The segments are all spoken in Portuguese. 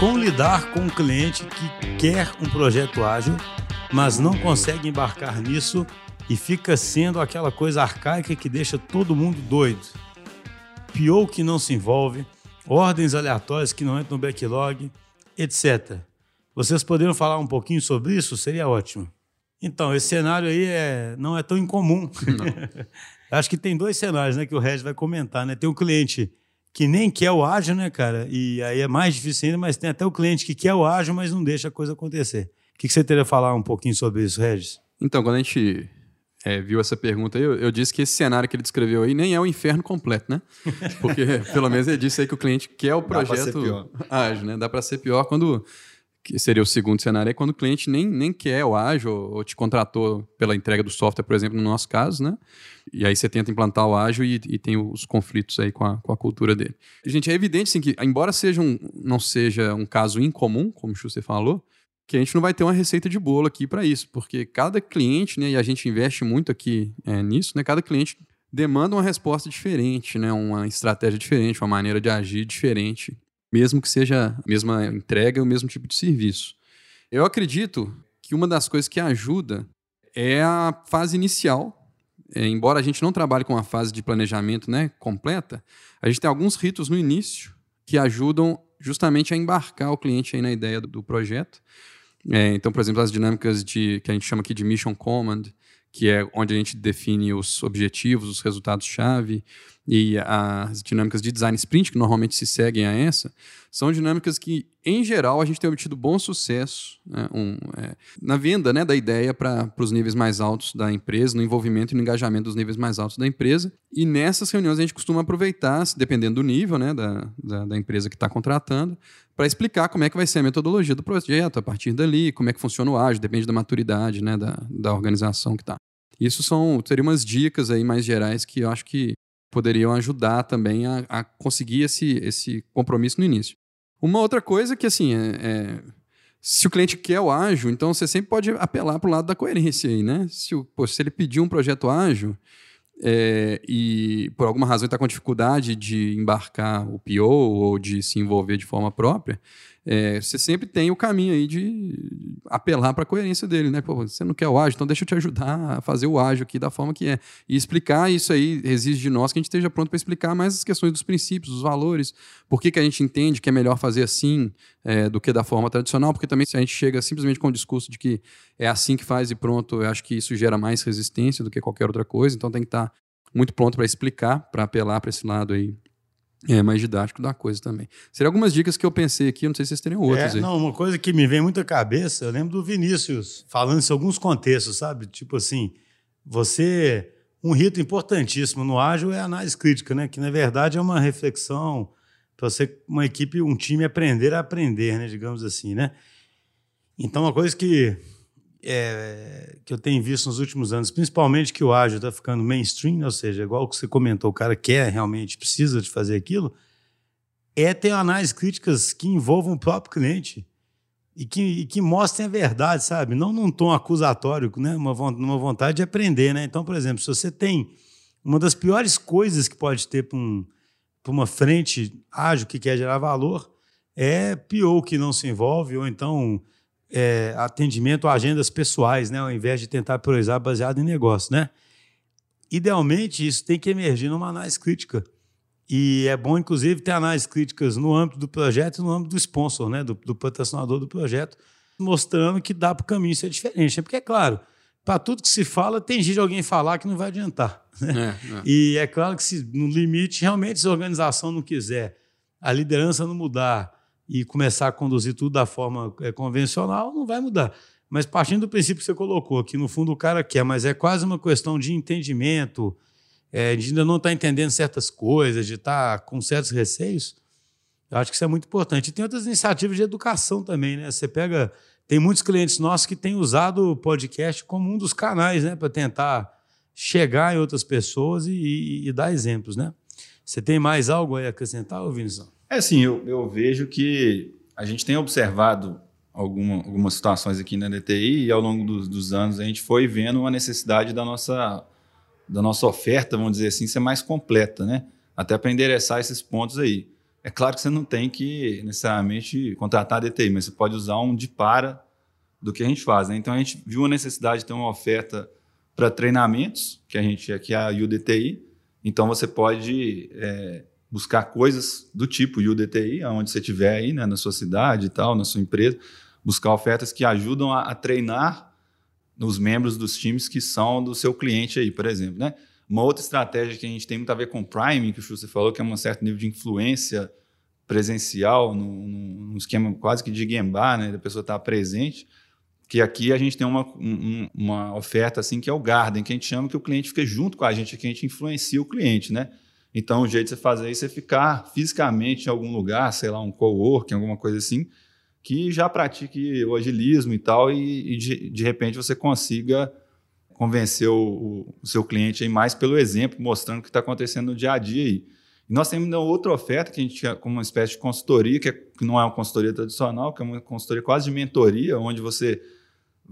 Como lidar com um cliente que quer um projeto ágil, mas não consegue embarcar nisso e fica sendo aquela coisa arcaica que deixa todo mundo doido? PO que não se envolve, ordens aleatórias que não entram no backlog, etc. Vocês poderiam falar um pouquinho sobre isso? Seria ótimo. Então, esse cenário aí é, não é tão incomum. Acho que tem dois cenários né, que o Regis vai comentar. Né? Tem um cliente que nem quer o ágil, né, cara? E aí é mais difícil ainda, mas tem até o cliente que quer o ágil, mas não deixa a coisa acontecer. O que, você teria a falar um pouquinho sobre isso, Regis? Então, quando a gente é, viu essa pergunta aí, eu, eu, disse que esse cenário que ele descreveu aí nem é o inferno completo, né? Porque pelo menos ele disse aí que o cliente quer o projeto ágil, né? Dá para ser pior quando que seria o segundo cenário, é quando o cliente nem, nem quer o ágil ou te contratou pela entrega do software, por exemplo, no nosso caso, né? E aí você tenta implantar o ágil e, e tem os conflitos aí com a, com a cultura dele. Gente, é evidente sim, que, embora seja um, não seja um caso incomum, como você falou, que a gente não vai ter uma receita de bolo aqui para isso, porque cada cliente, né, e a gente investe muito aqui é, nisso, né, cada cliente demanda uma resposta diferente, né, uma estratégia diferente, uma maneira de agir diferente mesmo que seja a mesma entrega, o mesmo tipo de serviço. Eu acredito que uma das coisas que ajuda é a fase inicial. É, embora a gente não trabalhe com a fase de planejamento né, completa, a gente tem alguns ritos no início que ajudam justamente a embarcar o cliente aí na ideia do, do projeto. É, então, por exemplo, as dinâmicas de que a gente chama aqui de mission command, que é onde a gente define os objetivos, os resultados-chave, e as dinâmicas de design sprint, que normalmente se seguem a essa, são dinâmicas que, em geral, a gente tem obtido bom sucesso né, um, é, na venda né, da ideia para os níveis mais altos da empresa, no envolvimento e no engajamento dos níveis mais altos da empresa. E nessas reuniões a gente costuma aproveitar, dependendo do nível né, da, da, da empresa que está contratando, para explicar como é que vai ser a metodologia do projeto a partir dali, como é que funciona o ágil, depende da maturidade né, da, da organização que está. Isso são, seriam umas dicas aí mais gerais que eu acho que poderiam ajudar também a, a, conseguir esse, esse compromisso no início. Uma outra coisa que, assim, é, é, se o cliente quer o ágil, então você sempre pode apelar para o lado da coerência aí, né? Se, o, pô, se ele pedir um projeto ágil é, e por alguma razão está com dificuldade de embarcar o PO ou de se envolver de forma própria, é, você sempre tem o caminho aí de apelar para a coerência dele, né? Pô, você não quer o ágil, então deixa eu te ajudar a fazer o ágil aqui da forma que é. E explicar isso aí exige de nós que a gente esteja pronto para explicar mais as questões dos princípios, dos valores, por que, que a gente entende que é melhor fazer assim é, do que da forma tradicional, porque também se a gente chega simplesmente com o discurso de que é assim que faz e pronto, eu acho que isso gera mais resistência do que qualquer outra coisa, então tem que estar tá muito pronto para explicar, para apelar para esse lado aí é mais didático da coisa também. Seriam algumas dicas que eu pensei aqui, não sei se vocês teriam outras. É, não, uma coisa que me vem muito à cabeça, eu lembro do Vinícius falando em alguns contextos, sabe? Tipo assim, você. Um rito importantíssimo no ágil é a análise crítica, né? Que na verdade é uma reflexão para você, uma equipe, um time aprender a aprender, né? Digamos assim, né? Então, uma coisa que é, que eu tenho visto nos últimos anos, principalmente que o ágil está ficando mainstream, ou seja, igual que você comentou, o cara quer realmente, precisa de fazer aquilo, é ter análises críticas que envolvam o próprio cliente e que, e que mostrem a verdade, sabe? Não num tom acusatório, né? Uma, uma vontade de aprender, né? Então, por exemplo, se você tem uma das piores coisas que pode ter para um, uma frente ágil que quer gerar valor é pior que não se envolve, ou então é, atendimento a agendas pessoais, né, ao invés de tentar priorizar baseado em negócio, né? Idealmente, isso tem que emergir numa análise crítica. E é bom, inclusive, ter análises críticas no âmbito do projeto e no âmbito do sponsor, né, do, do patrocinador do projeto, mostrando que dá para o caminho ser diferente. Né? Porque, é claro, para tudo que se fala, tem jeito de alguém falar que não vai adiantar. Né? É, é. E é claro que, se no limite, realmente, se a organização não quiser, a liderança não mudar, e começar a conduzir tudo da forma é, convencional, não vai mudar. Mas partindo do princípio que você colocou, que no fundo o cara quer, mas é quase uma questão de entendimento, é, de ainda não estar tá entendendo certas coisas, de estar tá com certos receios, eu acho que isso é muito importante. E tem outras iniciativas de educação também, né? Você pega. Tem muitos clientes nossos que têm usado o podcast como um dos canais, né? Para tentar chegar em outras pessoas e, e, e, dar exemplos, né? Você tem mais algo aí a acrescentar, Vinícius? É assim, eu, eu vejo que a gente tem observado alguma, algumas situações aqui na DTI e ao longo dos, dos, anos a gente foi vendo uma necessidade da nossa, da nossa oferta, vamos dizer assim, ser mais completa, né? Até para endereçar esses pontos aí. É claro que você não tem que necessariamente contratar DTI, mas você pode usar um de para do que a gente faz. Né? Então a gente viu a necessidade de ter uma oferta para treinamentos, que a gente aqui é a UDTI. Então você pode é, buscar coisas do tipo UDTI, aonde você estiver aí, né, na sua cidade e tal, na sua empresa, buscar ofertas que ajudam a, a treinar os membros dos times que são do seu cliente aí, por exemplo, né? Uma outra estratégia que a gente tem muito a ver com priming, que o você falou, que é um certo nível de influência presencial, num, num esquema quase que de gambá, né? Da pessoa estar presente. Que aqui a gente tem uma, um, uma oferta assim que é o Garden, que a gente chama que o cliente fica junto com a gente, que a gente influencia o cliente, né? Então, o jeito de você fazer isso é ficar fisicamente em algum lugar, sei lá, um coworking, alguma coisa assim, que já pratique o agilismo e tal, e, e de, de repente você consiga convencer o, o, seu cliente aí mais pelo exemplo, mostrando o que está acontecendo no dia a dia aí. E nós temos outra oferta que a gente como uma espécie de consultoria, que, é, que não é uma consultoria tradicional, que é uma consultoria quase de mentoria, onde você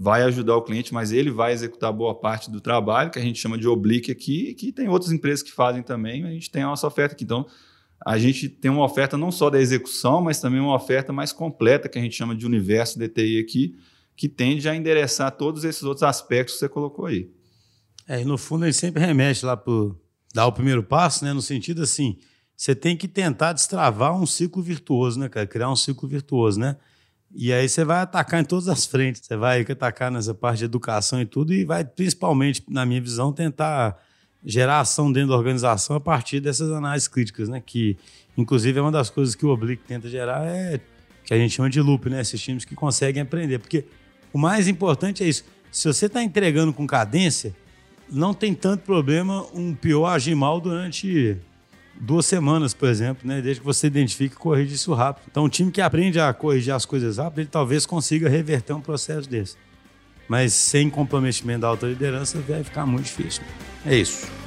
vai ajudar o cliente, mas ele vai executar boa parte do trabalho, que a gente chama de oblique aqui, que tem outras empresas que fazem também, a gente tem a nossa oferta aqui. Então, a gente tem uma oferta não só da execução, mas também uma oferta mais completa, que a gente chama de universo DTI aqui, que tende a endereçar todos esses outros aspectos que você colocou aí. É, e no fundo ele sempre remete lá para dar o primeiro passo, né? No sentido assim, você tem que tentar destravar um ciclo virtuoso, né, cara? Criar um ciclo virtuoso, né? E aí você vai atacar em todas as frentes. Você vai atacar nessa parte de educação e tudo, e vai, principalmente, na minha visão, tentar gerar ação dentro da organização a partir dessas análises críticas, né? Que, inclusive, é uma das coisas que o Oblique tenta gerar é que a gente chama de loop, né? Esses times que conseguem aprender. Porque o mais importante é isso. Se você está entregando com cadência, não tem tanto problema um pior agir mal durante duas semanas, por exemplo, né? Desde que você identifique e corrija isso rápido. Então, um time que aprende a corrigir as coisas rápido, ele talvez consiga reverter um processo desse. Mas sem comprometimento da alta liderança, vai ficar muito difícil. É isso.